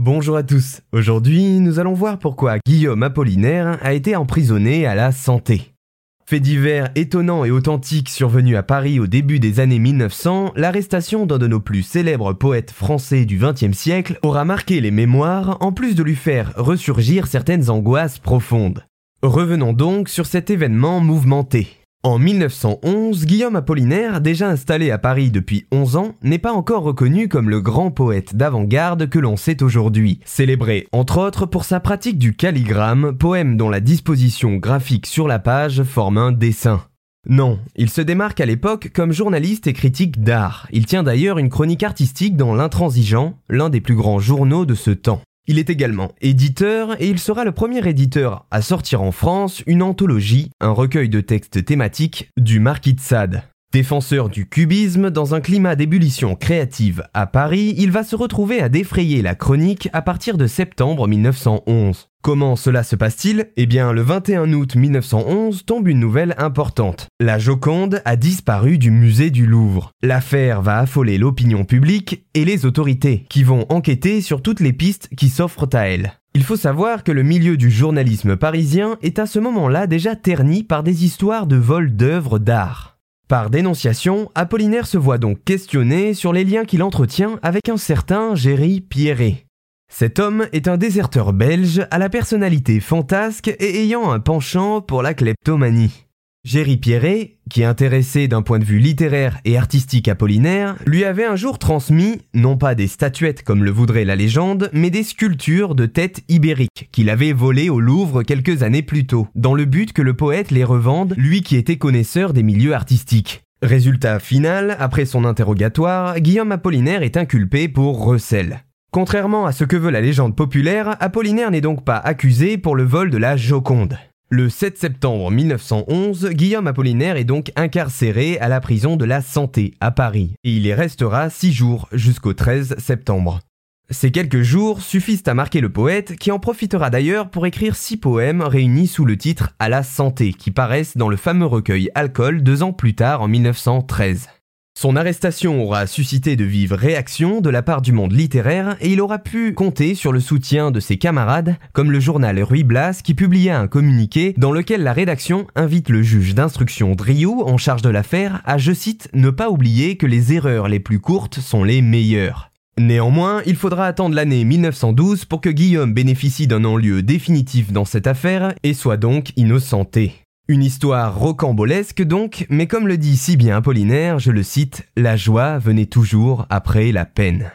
Bonjour à tous. Aujourd'hui, nous allons voir pourquoi Guillaume Apollinaire a été emprisonné à la santé. Fait divers étonnant et authentique survenu à Paris au début des années 1900, l'arrestation d'un de nos plus célèbres poètes français du XXe siècle aura marqué les mémoires en plus de lui faire ressurgir certaines angoisses profondes. Revenons donc sur cet événement mouvementé. En 1911, Guillaume Apollinaire, déjà installé à Paris depuis 11 ans, n'est pas encore reconnu comme le grand poète d'avant-garde que l'on sait aujourd'hui, célébré entre autres pour sa pratique du calligramme, poème dont la disposition graphique sur la page forme un dessin. Non, il se démarque à l'époque comme journaliste et critique d'art. Il tient d'ailleurs une chronique artistique dans L'Intransigeant, l'un des plus grands journaux de ce temps. Il est également éditeur et il sera le premier éditeur à sortir en France une anthologie, un recueil de textes thématiques du Marquis de Sade. Défenseur du cubisme, dans un climat d'ébullition créative à Paris, il va se retrouver à défrayer la chronique à partir de septembre 1911. Comment cela se passe-t-il? Eh bien, le 21 août 1911 tombe une nouvelle importante. La Joconde a disparu du musée du Louvre. L'affaire va affoler l'opinion publique et les autorités, qui vont enquêter sur toutes les pistes qui s'offrent à elle. Il faut savoir que le milieu du journalisme parisien est à ce moment-là déjà terni par des histoires de vol d'œuvres d'art. Par dénonciation, Apollinaire se voit donc questionné sur les liens qu'il entretient avec un certain Géry Pierret. Cet homme est un déserteur belge à la personnalité fantasque et ayant un penchant pour la kleptomanie. Géry Pierret, qui intéressé d'un point de vue littéraire et artistique Apollinaire, lui avait un jour transmis, non pas des statuettes comme le voudrait la légende, mais des sculptures de têtes ibériques qu'il avait volées au Louvre quelques années plus tôt, dans le but que le poète les revende, lui qui était connaisseur des milieux artistiques. Résultat final, après son interrogatoire, Guillaume Apollinaire est inculpé pour recel. Contrairement à ce que veut la légende populaire, Apollinaire n'est donc pas accusé pour le vol de la Joconde. Le 7 septembre 1911, Guillaume Apollinaire est donc incarcéré à la prison de la Santé à Paris, et il y restera six jours jusqu'au 13 septembre. Ces quelques jours suffisent à marquer le poète, qui en profitera d'ailleurs pour écrire six poèmes réunis sous le titre À la santé, qui paraissent dans le fameux recueil Alcool deux ans plus tard en 1913. Son arrestation aura suscité de vives réactions de la part du monde littéraire et il aura pu compter sur le soutien de ses camarades, comme le journal Ruy Blas qui publia un communiqué dans lequel la rédaction invite le juge d'instruction Driou en charge de l'affaire à, je cite, ne pas oublier que les erreurs les plus courtes sont les meilleures. Néanmoins, il faudra attendre l'année 1912 pour que Guillaume bénéficie d'un non-lieu définitif dans cette affaire et soit donc innocenté. Une histoire rocambolesque donc, mais comme le dit si bien Apollinaire, je le cite, la joie venait toujours après la peine.